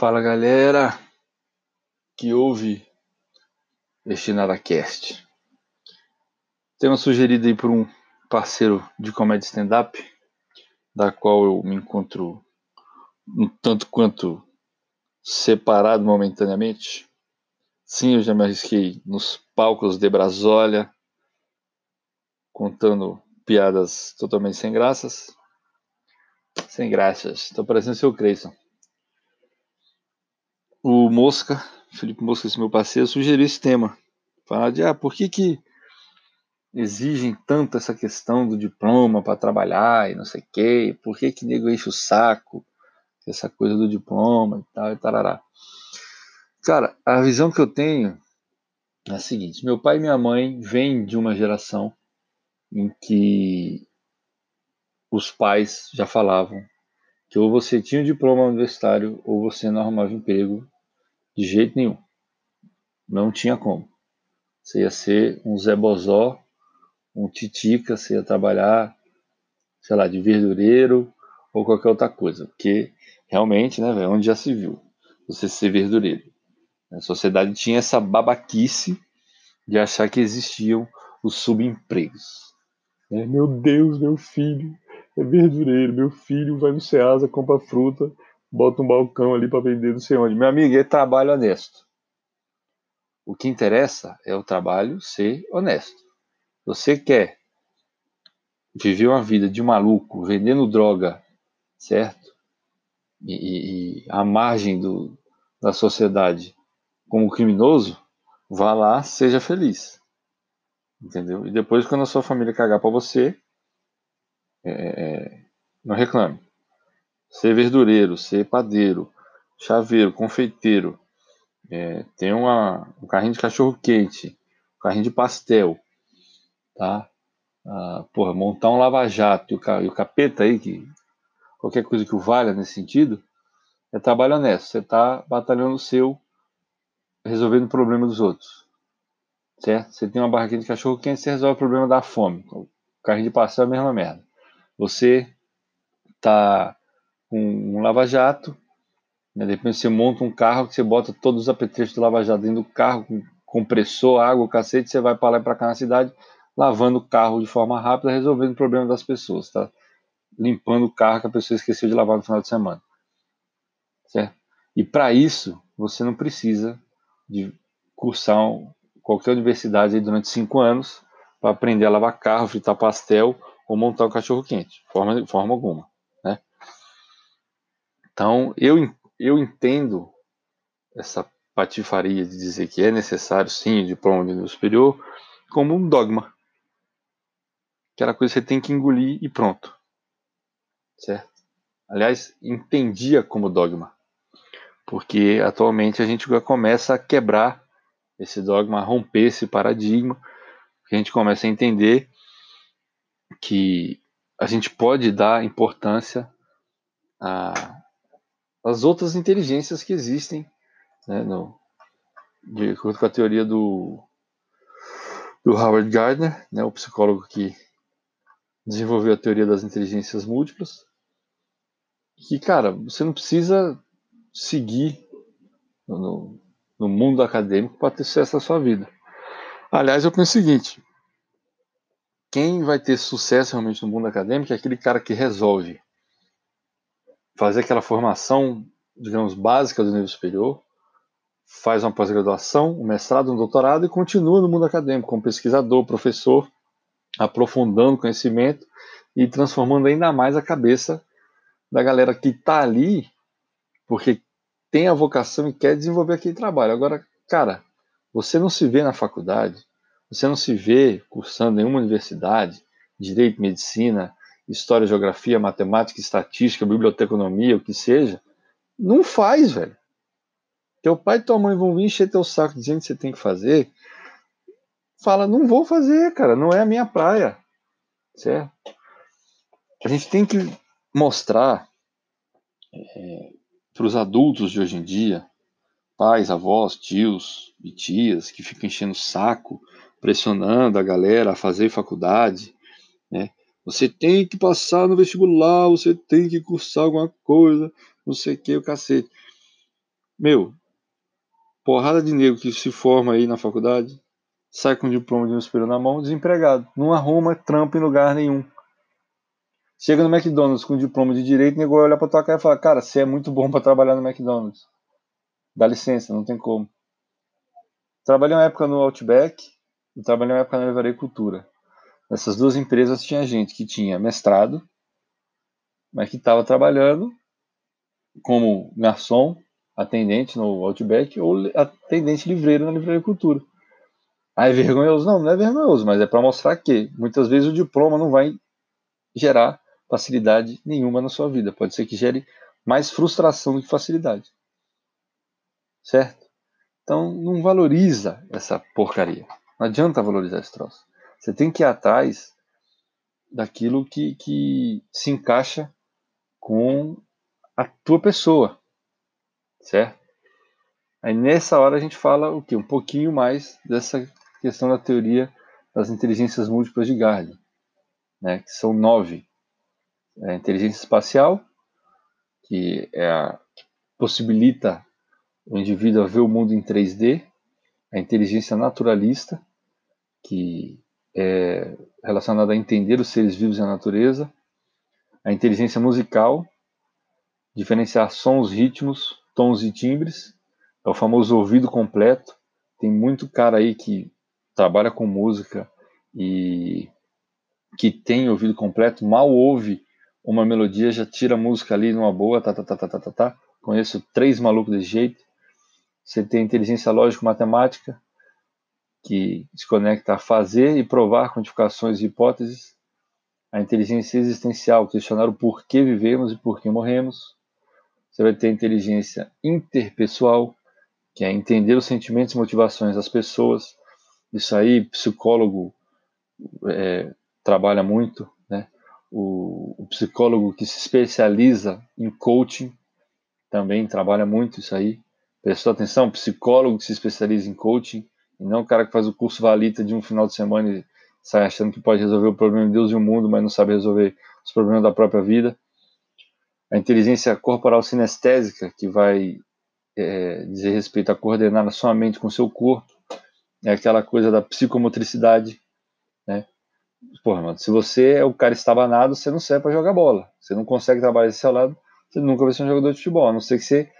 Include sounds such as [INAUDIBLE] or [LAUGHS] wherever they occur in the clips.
Fala galera que ouve este NadaCast. Tema sugerido aí por um parceiro de comédia stand-up, da qual eu me encontro um tanto quanto separado momentaneamente. Sim, eu já me arrisquei nos palcos de Brasólia, contando piadas totalmente sem graças. Sem graças. Tô parecendo o seu Creyson o Mosca, Felipe Mosca, esse meu parceiro, sugeriu esse tema. Falar de, ah, por que que exigem tanto essa questão do diploma para trabalhar e não sei o quê? Por que que nego enche o saco essa coisa do diploma e tal e tarará? Cara, a visão que eu tenho é a seguinte, meu pai e minha mãe vêm de uma geração em que os pais já falavam que ou você tinha um diploma universitário ou você não arrumava emprego de jeito nenhum. Não tinha como. Você ia ser um Zé Bozó, um Titica, você ia trabalhar, sei lá, de verdureiro ou qualquer outra coisa. Porque realmente, né, velho, onde já se viu você ser verdureiro. A sociedade tinha essa babaquice de achar que existiam os subempregos. É, meu Deus, meu filho é verdureiro, meu filho vai no Ceasa, compra fruta bota um balcão ali para vender não sei onde. Meu amigo, é trabalho honesto. O que interessa é o trabalho ser honesto. Você quer viver uma vida de maluco, vendendo droga, certo? E, e, e à margem do, da sociedade como criminoso, vá lá, seja feliz. Entendeu? E depois, quando a sua família cagar para você, é, é, não reclame ser verdureiro, ser padeiro, chaveiro, confeiteiro, é, tem uma, um carrinho de cachorro quente, um carrinho de pastel, tá? Ah, porra, montar um lava-jato e o, e o capeta aí, que qualquer coisa que o valha nesse sentido, é trabalho honesto. Você está batalhando o seu, resolvendo o problema dos outros. Certo? Você tem uma barraquinha de cachorro quente, você resolve o problema da fome. O carrinho de pastel é a mesma merda. Você está um, um lava-jato, né? de repente você monta um carro que você bota todos os apetrechos do lava-jato dentro do carro, com compressor, água, cacete, você vai para lá e para cá na cidade, lavando o carro de forma rápida, resolvendo o problema das pessoas, tá? Limpando o carro que a pessoa esqueceu de lavar no final de semana. Certo? E para isso, você não precisa de cursar qualquer universidade durante cinco anos para aprender a lavar carro, fritar pastel ou montar um cachorro quente, forma, forma alguma. Então, eu, eu entendo essa patifaria de dizer que é necessário, sim, o diploma de nível superior, como um dogma. Aquela coisa que você tem que engolir e pronto. Certo? Aliás, entendia como dogma. Porque atualmente a gente já começa a quebrar esse dogma, a romper esse paradigma. A gente começa a entender que a gente pode dar importância as outras inteligências que existem, né, no, de acordo com a teoria do, do Howard Gardner, né, o psicólogo que desenvolveu a teoria das inteligências múltiplas, que, cara, você não precisa seguir no, no mundo acadêmico para ter sucesso na sua vida. Aliás, eu penso o seguinte: quem vai ter sucesso realmente no mundo acadêmico é aquele cara que resolve fazer aquela formação, digamos, básica do nível superior, faz uma pós-graduação, um mestrado, um doutorado e continua no mundo acadêmico como pesquisador, professor, aprofundando conhecimento e transformando ainda mais a cabeça da galera que está ali porque tem a vocação e quer desenvolver aquele trabalho. Agora, cara, você não se vê na faculdade, você não se vê cursando nenhuma universidade, direito, medicina, história, geografia, matemática, estatística, biblioteconomia, o que seja, não faz, velho. Teu pai e tua mãe vão vir encher teu saco dizendo que você tem que fazer. Fala, não vou fazer, cara, não é a minha praia. Certo? A gente tem que mostrar é, para os adultos de hoje em dia, pais, avós, tios e tias, que ficam enchendo o saco, pressionando a galera a fazer faculdade, né? Você tem que passar no vestibular, você tem que cursar alguma coisa, não sei o que, o cacete. Meu, porrada de negro que se forma aí na faculdade, sai com diploma de um superior na mão, desempregado. Não arruma trampo em lugar nenhum. Chega no McDonald's com diploma de direito, o nego vai olhar pra tua cara e fala, cara, você é muito bom para trabalhar no McDonald's. Dá licença, não tem como. Trabalhei uma época no Outback e trabalhei uma época na Livraria Cultura. Nessas duas empresas tinha gente que tinha mestrado, mas que estava trabalhando como garçom, atendente no Outback ou atendente livreiro na Livraria Cultura. Aí é vergonhoso? Não, não é vergonhoso, mas é para mostrar que muitas vezes o diploma não vai gerar facilidade nenhuma na sua vida. Pode ser que gere mais frustração do que facilidade. Certo? Então não valoriza essa porcaria. Não adianta valorizar esse troço. Você tem que ir atrás daquilo que, que se encaixa com a tua pessoa. Certo? Aí nessa hora a gente fala o que? Um pouquinho mais dessa questão da teoria das inteligências múltiplas de Gardner, né, que são nove é a inteligência espacial, que é a que possibilita o indivíduo a ver o mundo em 3D, a inteligência naturalista, que é relacionada a entender os seres vivos e a natureza, a inteligência musical, diferenciar sons, ritmos, tons e timbres, é o famoso ouvido completo. Tem muito cara aí que trabalha com música e que tem ouvido completo, mal ouve uma melodia, já tira a música ali numa boa, tá, tá, tá, tá, tá, tá, tá. Conheço três malucos desse jeito. Você tem inteligência lógico-matemática, que se conecta a fazer e provar quantificações e hipóteses. A inteligência existencial, questionar o porquê vivemos e por que morremos. Você vai ter a inteligência interpessoal, que é entender os sentimentos e motivações das pessoas. Isso aí, psicólogo é, trabalha muito, o, o psicólogo que se especializa em coaching também trabalha muito isso aí. Prestou atenção? Psicólogo que se especializa em coaching e não o cara que faz o curso valita de um final de semana e sai achando que pode resolver o problema de Deus e o mundo, mas não sabe resolver os problemas da própria vida. A inteligência corporal sinestésica, que vai é, dizer respeito a coordenar a sua mente com seu corpo, é aquela coisa da psicomotricidade, né? Porra, mano, se você é o cara estabanado, você não serve para jogar bola. Você não consegue trabalhar desse seu lado, você nunca vai ser um jogador de futebol, a não ser que você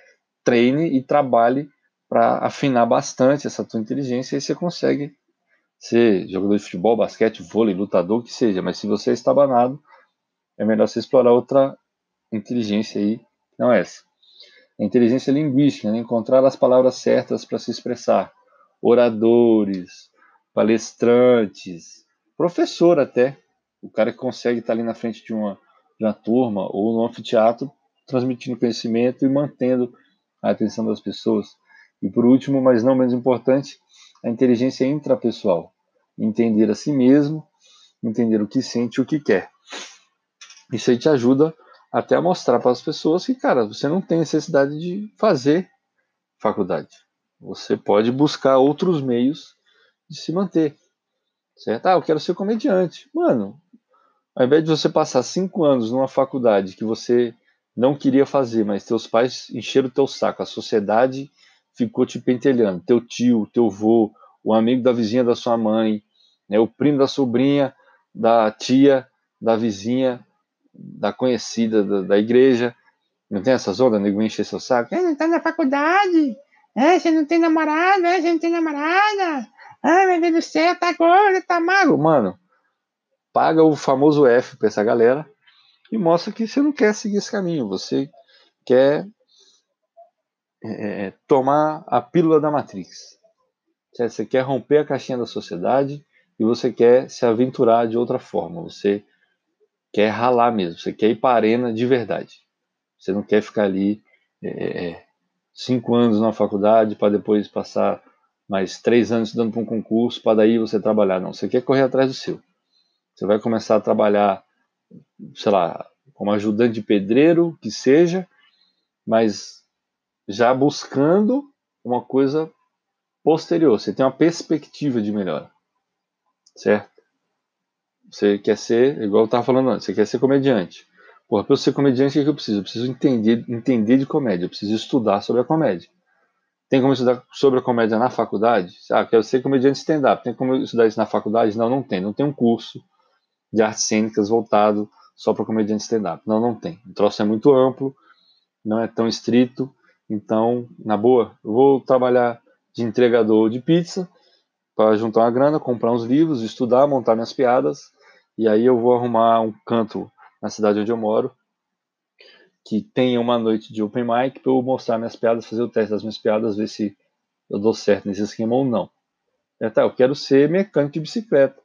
treine e trabalhe para afinar bastante essa tua inteligência e você consegue ser jogador de futebol, basquete, vôlei, lutador, o que seja. Mas se você é estabanado, é melhor você explorar outra inteligência aí, não essa. A inteligência linguística, né? encontrar as palavras certas para se expressar. Oradores, palestrantes, professor até, o cara que consegue estar ali na frente de uma, de uma turma ou no anfiteatro, transmitindo conhecimento e mantendo a atenção das pessoas. E por último, mas não menos importante, a inteligência intrapessoal. Entender a si mesmo, entender o que sente e o que quer. Isso aí te ajuda até a mostrar para as pessoas que, cara, você não tem necessidade de fazer faculdade. Você pode buscar outros meios de se manter. Certo? Ah, eu quero ser comediante. Mano, ao invés de você passar cinco anos numa faculdade que você não queria fazer, mas teus pais encheram o teu saco, a sociedade ficou te pentelhando, teu tio, teu vô, o amigo da vizinha da sua mãe, né, o primo da sobrinha, da tia, da vizinha, da conhecida da, da igreja. Não tem essa zona, nego encher seu saco? É, não tá na faculdade. É, você não tem namorada, é, você não tem namorada. Ai, meu Deus do céu, tá gordo, tá magro. Mano, paga o famoso F pra essa galera e mostra que você não quer seguir esse caminho. Você quer é, é tomar a pílula da Matrix. Você quer romper a caixinha da sociedade e você quer se aventurar de outra forma. Você quer ralar mesmo. Você quer ir para a arena de verdade. Você não quer ficar ali é, é cinco anos na faculdade para depois passar mais três anos estudando para um concurso para daí você trabalhar. Não, você quer correr atrás do seu. Você vai começar a trabalhar, sei lá, como ajudante de pedreiro, que seja, mas já buscando uma coisa posterior. Você tem uma perspectiva de melhora, certo? Você quer ser, igual eu estava falando antes, você quer ser comediante. Porra, para eu ser comediante, o que eu preciso? Eu preciso entender, entender de comédia, eu preciso estudar sobre a comédia. Tem como estudar sobre a comédia na faculdade? Ah, quero ser comediante stand-up. Tem como estudar isso na faculdade? Não, não tem. Não tem um curso de artes cênicas voltado só para comediante stand-up. Não, não tem. O troço é muito amplo, não é tão estrito. Então, na boa, eu vou trabalhar de entregador de pizza para juntar uma grana, comprar uns livros, estudar, montar minhas piadas. E aí eu vou arrumar um canto na cidade onde eu moro que tenha uma noite de open mic para eu mostrar minhas piadas, fazer o teste das minhas piadas, ver se eu dou certo nesse esquema ou não. É, tá, eu quero ser mecânico de bicicleta.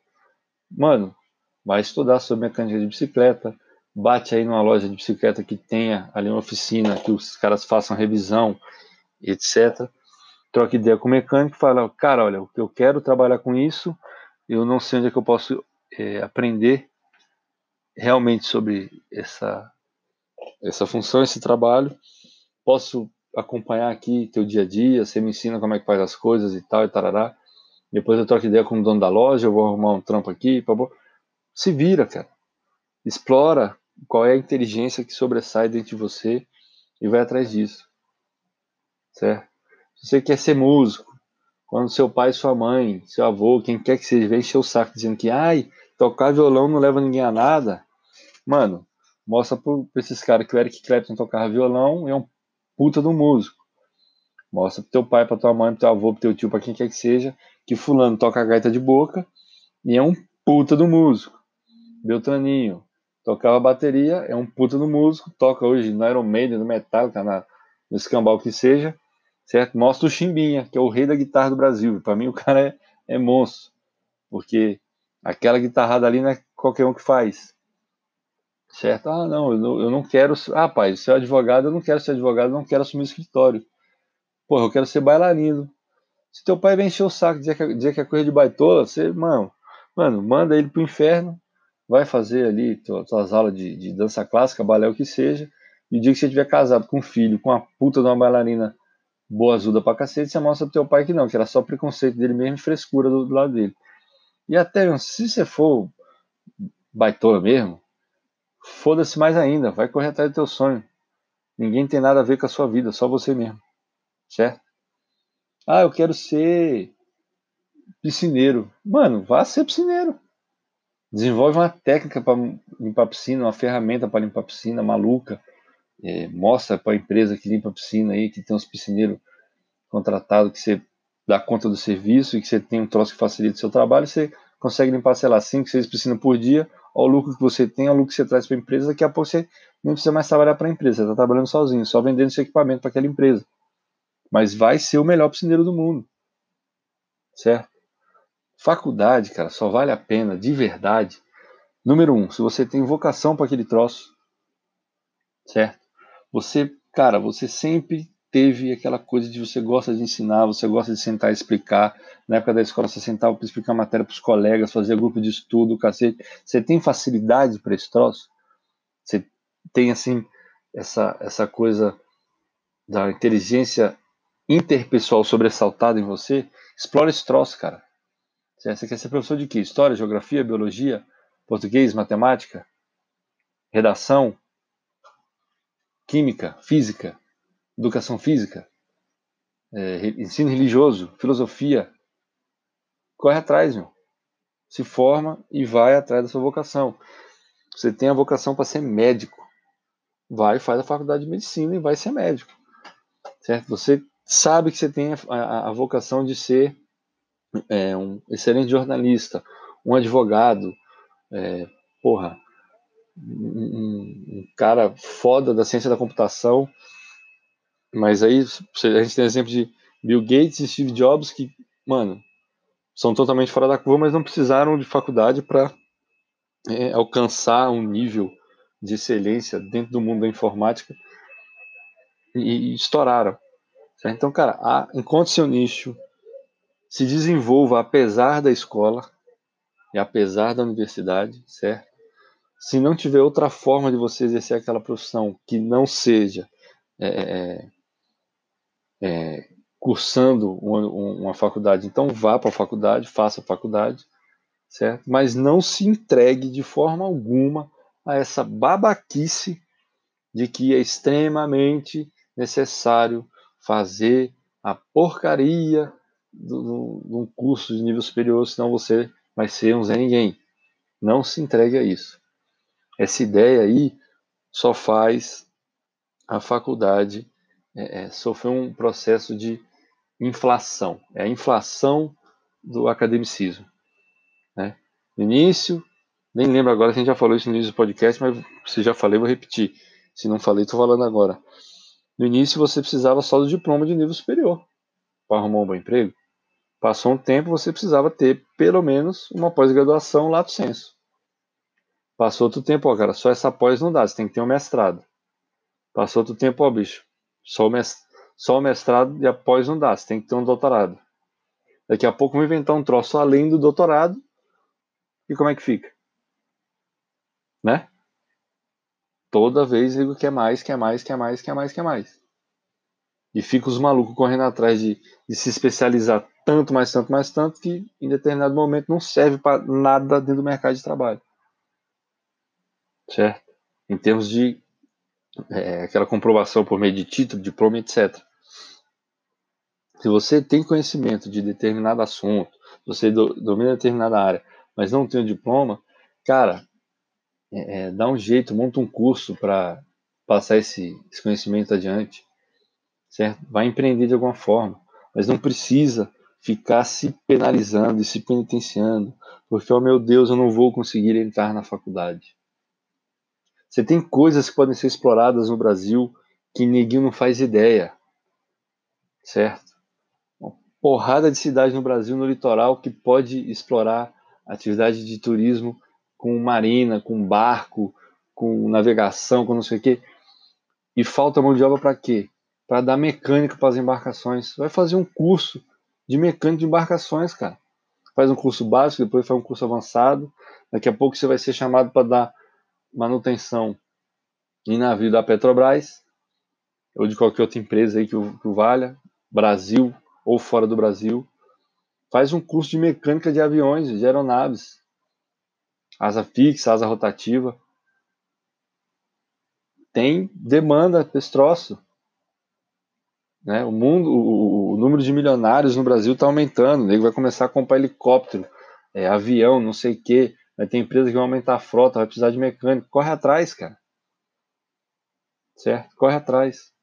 Mano, vai estudar sobre mecânica de bicicleta, bate aí numa loja de bicicleta que tenha ali uma oficina, que os caras façam revisão, etc. Troca ideia com o mecânico, fala, cara, olha, eu quero trabalhar com isso, eu não sei onde é que eu posso é, aprender realmente sobre essa essa função, esse trabalho. Posso acompanhar aqui teu dia a dia, você me ensina como é que faz as coisas e tal, e tarará. Depois eu troco ideia com o dono da loja, eu vou arrumar um trampo aqui, se vira, cara. Explora qual é a inteligência que sobressai dentro de você e vai atrás disso. Certo? Se você quer ser músico, quando seu pai, sua mãe, seu avô, quem quer que seja, vem encher o saco dizendo que, ai, tocar violão não leva ninguém a nada, mano, mostra para esses caras que o Eric Clapton tocava violão e é um puta do músico. Mostra pro teu pai, pra tua mãe, pro teu avô, pro teu tio, pra quem quer que seja, que fulano toca a gaita de boca e é um puta do músico. Beltraninho tocava bateria, é um puta do músico, toca hoje no Iron Maiden, no Metallica, na, no escambau que seja, certo? Mostra o Chimbinha, que é o rei da guitarra do Brasil. Para mim o cara é, é monstro, porque aquela guitarrada ali não é qualquer um que faz certo? Ah, não, eu não, eu não quero. Ah, pai, ser advogado, eu não quero ser advogado, eu não quero assumir escritório. Porra, eu quero ser bailarino. Se teu pai vem encher o saco dizer que, dizer que é coisa de baitola, você, mano, mano, manda ele pro inferno, vai fazer ali tuas, aulas de, de dança clássica, balé, o que seja, e o dia que você tiver casado com um filho, com uma puta de uma bailarina boa ajuda pra cacete, você mostra pro teu pai que não, que era só preconceito dele mesmo e frescura do, do lado dele. E até, se você for baitola mesmo, Foda-se mais ainda, vai correr atrás do teu sonho. Ninguém tem nada a ver com a sua vida, só você mesmo. Certo? Ah, eu quero ser piscineiro. Mano, vá ser piscineiro. Desenvolve uma técnica para limpar piscina, uma ferramenta para limpar piscina maluca. É, mostra para a empresa que limpa a piscina aí, que tem uns piscineiros contratados, que você dá conta do serviço e que você tem um troço que facilita o seu trabalho, você consegue limpar, sei lá, 5, 6 piscinas por dia, ao lucro que você tem, ao lucro que você traz para a empresa, daqui a pouco você não precisa mais trabalhar para a empresa, você está trabalhando sozinho, só vendendo seu equipamento para aquela empresa. Mas vai ser o melhor piscineiro do mundo. Certo? Faculdade, cara, só vale a pena, de verdade. Número um, se você tem vocação para aquele troço, certo? Você, cara, você sempre teve aquela coisa de você gosta de ensinar, você gosta de sentar e explicar. Na época da escola, você sentava para explicar matéria para os colegas, fazia grupo de estudo, cacete. Você tem facilidade para esse troço? Você tem, assim, essa, essa coisa da inteligência interpessoal sobressaltada em você? Explora esse troço, cara. Você quer ser professor de quê? História, geografia, biologia, português, matemática, redação, química, física? educação física, é, ensino religioso, filosofia. Corre atrás, meu. Se forma e vai atrás da sua vocação. Você tem a vocação para ser médico. Vai, faz a faculdade de medicina e vai ser médico. Certo? Você sabe que você tem a, a, a vocação de ser é, um excelente jornalista, um advogado, é, porra, um, um, cara foda da ciência da computação mas aí a gente tem exemplo de Bill Gates e Steve Jobs que, mano, são totalmente fora da curva, mas não precisaram de faculdade para é, alcançar um nível de excelência dentro do mundo da informática e, e estouraram. Certo? Então, cara, a, encontre seu nicho, se desenvolva apesar da escola e apesar da universidade, certo? Se não tiver outra forma de você exercer aquela profissão que não seja é, é é, cursando uma, uma, faculdade, então vá para a faculdade, faça a faculdade, certo? Mas não se entregue de forma alguma a essa babaquice de que é extremamente necessário fazer a porcaria de um curso de nível superior, senão você vai ser um Zé Ninguém. Não se entregue a isso. Essa ideia aí só faz a faculdade é, é, sofrer um processo de inflação. É a inflação do academicismo. Né? No início, nem lembro agora se a gente já falou isso no início do podcast, mas se já falei, vou repetir. Se não falei, estou falando agora. No início, você precisava só do diploma de nível superior para arrumar um bom emprego. Passou um tempo, você precisava ter pelo menos uma pós-graduação lato senso. Passou outro tempo, ó, cara, só essa pós não dá, você tem que ter um mestrado. Passou outro tempo, ó, bicho, só o, mestrado, só o mestrado e a pós não dá, você tem que ter um doutorado. Daqui a pouco vou inventar um troço além do doutorado. E como é que fica? Né? Toda vez digo que é mais, que é mais, que é mais, que é mais, que é mais. E fica os malucos correndo atrás de, de se especializar tanto, mais tanto, mais tanto, que em determinado momento não serve para nada dentro do mercado de trabalho. Certo? Em termos de é, aquela comprovação por meio de título, diploma, etc. Se você tem conhecimento de determinado assunto, você do, domina determinada área, mas não tem o diploma, cara, é, é, dá um jeito, monta um curso para passar esse, esse conhecimento adiante, certo? Vai empreender de alguma forma, mas não precisa ficar se penalizando e se penitenciando, porque, oh meu Deus, eu não vou conseguir entrar na faculdade. Você tem coisas que podem ser exploradas no Brasil que ninguém não faz ideia, certo? Uma porrada de cidades no Brasil, no litoral, que pode explorar atividade de turismo com marina, com barco, com navegação, com não sei o quê. E falta mão de obra para quê? Para dar mecânica para as embarcações. Vai fazer um curso de mecânico de embarcações, cara. Faz um curso básico, depois faz um curso avançado. Daqui a pouco você vai ser chamado para dar manutenção em navio da Petrobras ou de qualquer outra empresa aí que o, que o valha, Brasil ou fora do Brasil. Faz um curso de mecânica de aviões, de aeronaves. Asa fixa, asa rotativa. Tem demanda para esse troço. Né? O mundo, o, o, número de milionários no Brasil está aumentando. O nego vai começar a comprar helicóptero, é, avião, não sei o quê. Vai ter empresa que vai aumentar a frota, vai precisar de mecânico. Corre atrás, cara. Certo? Corre atrás.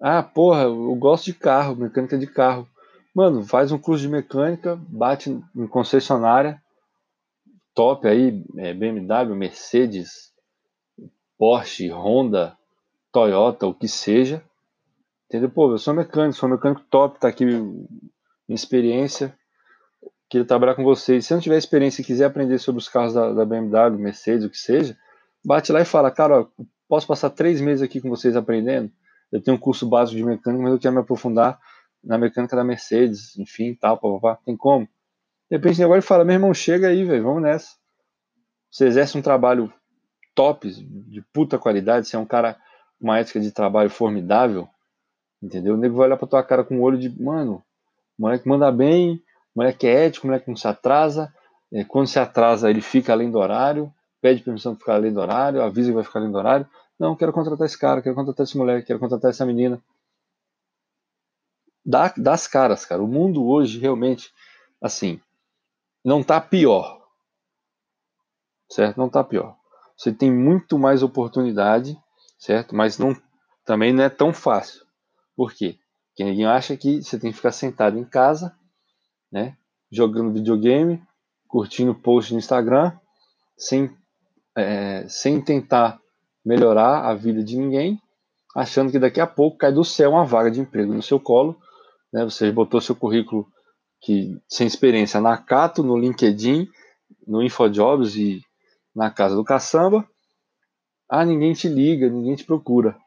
Ah, porra, eu gosto de carro, mecânica de carro. Mano, faz um curso de mecânica, bate em concessionária, top aí, é, BMW, Mercedes, Porsche, Honda, Toyota, o que seja. Entendeu? Pô, eu sou mecânico, sou mecânico top, tá aqui minha experiência. Queria trabalhar com vocês. Se não tiver experiência e quiser aprender sobre os carros da, da BMW, Mercedes, o que seja, bate lá e fala, cara, ó, posso passar três meses aqui com vocês aprendendo? Eu tenho um curso básico de mecânica, mas eu quero me aprofundar na mecânica da Mercedes, enfim, tal, papapá. Tem como? De repente, agora ele fala, meu irmão, chega aí, velho, vamos nessa. Você exerce um trabalho top, de puta qualidade, você é um cara com uma ética de trabalho formidável, Entendeu? O nego vai olhar pra tua cara com um olho de, mano, o moleque manda bem, o moleque é ético, o moleque não se atrasa. É, quando se atrasa, ele fica além do horário, pede permissão para ficar além do horário, avisa que vai ficar além do horário. Não, quero contratar esse cara, quero contratar esse moleque, quero contratar essa menina. Dá, dá as caras, cara. O mundo hoje realmente, assim, não tá pior. Certo? Não tá pior. Você tem muito mais oportunidade, certo? Mas não, também não é tão fácil. Por quê? Porque ninguém acha que você tem que ficar sentado em casa, né, jogando videogame, curtindo post no Instagram, sem, é, sem tentar melhorar a vida de ninguém, achando que daqui a pouco cai do céu uma vaga de emprego no seu colo, né, você botou seu currículo que sem experiência na Cato, no LinkedIn, no InfoJobs e na casa do caçamba, ah, ninguém te liga, ninguém te procura.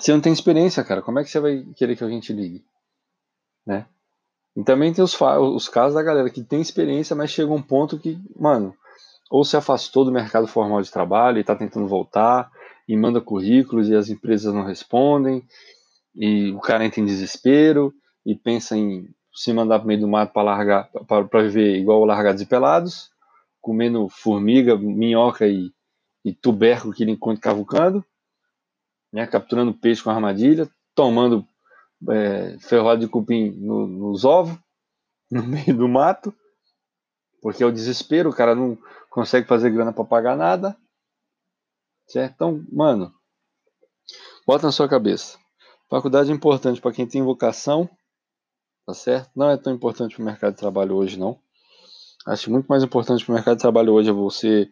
Você não tem experiência, cara. Como é que você vai querer que a gente ligue? Né? E também tem os, os casos da galera que tem experiência, mas chega um ponto que, mano, ou se afastou do mercado formal de trabalho e está tentando voltar, e manda currículos e as empresas não respondem, e o cara entra em desespero e pensa em se mandar para meio do mato para largar para viver igual largados e pelados, comendo formiga, minhoca e, e tuberco que ele encontra cavucando, né, capturando peixe com armadilha, tomando é, de cupim no, nos ovos, [LAUGHS] no meio do mato, porque é o desespero, o cara não consegue fazer grana para pagar nada. Certo? Então, mano, bota na sua cabeça. Faculdade é importante para quem tem vocação, tá certo? Não é tão importante para o mercado de trabalho hoje, não. Acho muito mais importante para o mercado de trabalho hoje é você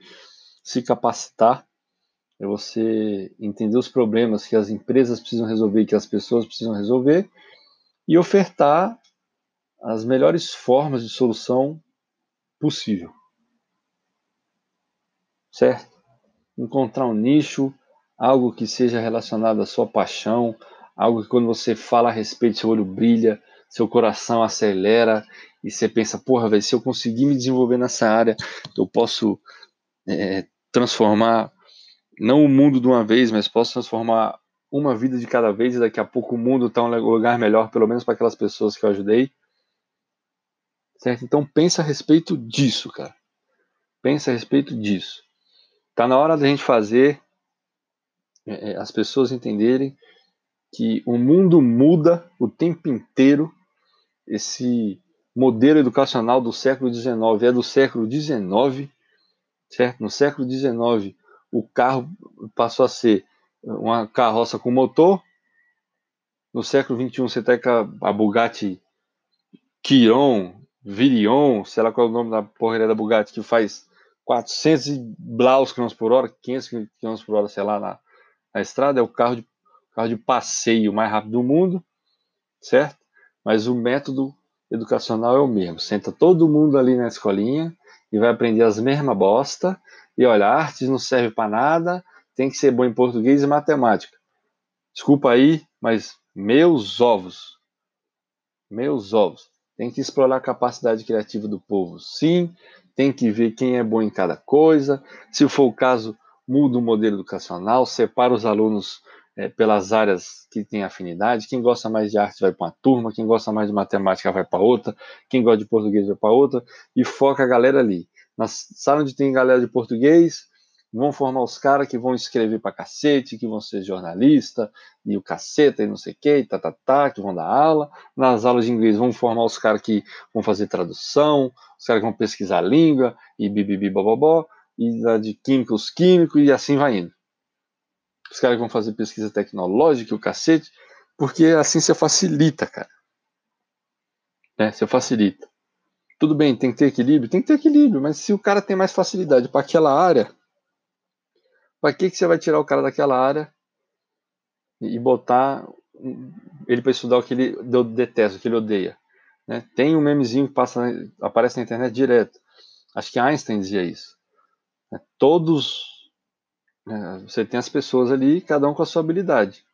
se capacitar, é você entender os problemas que as empresas precisam resolver, que as pessoas precisam resolver e ofertar as melhores formas de solução possível. Certo? Encontrar um nicho, algo que seja relacionado à sua paixão, algo que quando você fala a respeito, seu olho brilha, seu coração acelera e você pensa, porra, velho, se eu conseguir me desenvolver nessa área, eu posso é, transformar não o mundo de uma vez, mas posso transformar uma vida de cada vez e daqui a pouco o mundo está um lugar melhor, pelo menos para aquelas pessoas que eu ajudei. Certo? Então pensa a respeito disso, cara. Pensa a respeito disso. Tá na hora da gente fazer é, é as pessoas entenderem que o mundo muda o tempo inteiro. Esse modelo educacional do século XIX é do século XIX, certo? No século XIX, o carro passou a ser uma carroça com motor. No século XXI, você tem a Bugatti Chiron, Virion, sei lá qual é o nome da porcaria da Bugatti, que faz 400 e blaus km por hora, 500 km por hora, sei lá, na, na estrada. É o carro de, carro de passeio mais rápido do mundo, certo? Mas o método educacional é o mesmo. Senta todo mundo ali na escolinha e vai aprender as mesmas bosta. E olha, artes não serve para nada, tem que ser bom em português e matemática. Desculpa aí, mas meus ovos. Meus ovos. Tem que explorar a capacidade criativa do povo, sim. Tem que ver quem é bom em cada coisa. Se for o caso, muda o modelo educacional, separa os alunos é, pelas áreas que têm afinidade. Quem gosta mais de arte vai para uma turma, quem gosta mais de matemática vai para outra, quem gosta de português vai para outra, e foca a galera ali. Na sala onde tem galera de português, vão formar os caras que vão escrever para cacete, que vão ser jornalista, e o caceta, e não sei o que, tá, tá, tá, que vão dar aula. Nas aulas de inglês vão formar os caras que vão fazer tradução, os caras que vão pesquisar a língua, e bibibi, bobobó, e da de química, os químicos, e assim vai indo os caras vão fazer pesquisa tecnológica, o cacete, porque assim você facilita, cara. Né? Você facilita. Tudo bem, tem que ter equilíbrio? Tem que ter equilíbrio, mas se o cara tem mais facilidade para aquela área, para que, que você vai tirar o cara daquela área e botar ele para estudar o que ele detesta, o que ele odeia? Né? Tem um memezinho que passa, aparece na internet direto. Acho que Einstein dizia isso. Né? Todos é, você tem as pessoas ali, cada um com a sua habilidade.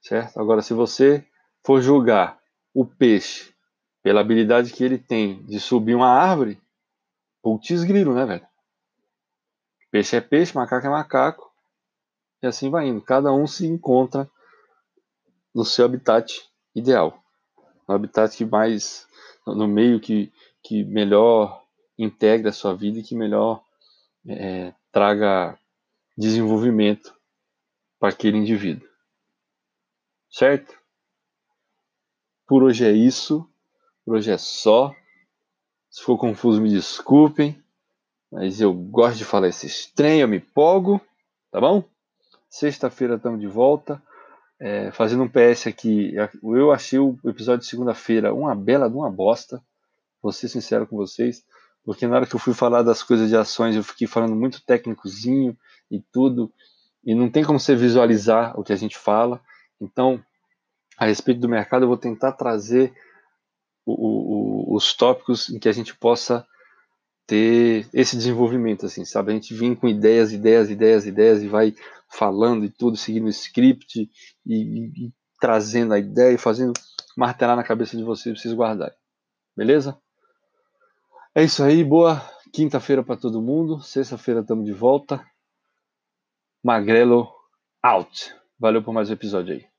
Certo? Agora, se você for julgar o peixe pela habilidade que ele tem de subir uma árvore, putz grilo, né, velho? Peixe é peixe, macaco é macaco. E assim vai indo. Cada um se encontra no seu habitat ideal. No habitat que mais. no meio que, que melhor integra a sua vida e que melhor é, traga desenvolvimento para aquele indivíduo. Certo? Por hoje é isso. Por hoje é só. Se for confuso, me desculpem. Mas eu gosto de falar esse estranho, eu me empolgo. Tá bom? Sexta-feira estamos de volta. É, fazendo um PS aqui. Eu achei o episódio de segunda-feira uma bela de uma bosta. Vou ser sincero com vocês. Porque na hora que eu fui falar das coisas de ações, eu fiquei falando muito técnicozinho e tudo, e não tem como você visualizar o que a gente fala. Então, a respeito do mercado, eu vou tentar trazer o, o, os tópicos em que a gente possa ter esse desenvolvimento, assim, sabe? A gente vem com ideias, ideias, ideias, ideias e vai falando e tudo, seguindo o script e, e, e trazendo a ideia e fazendo martelar na cabeça de vocês vocês guardarem. Beleza? É isso aí, boa quinta-feira para todo mundo. Sexta-feira estamos de volta. Magrelo out. Valeu por mais um episódio aí.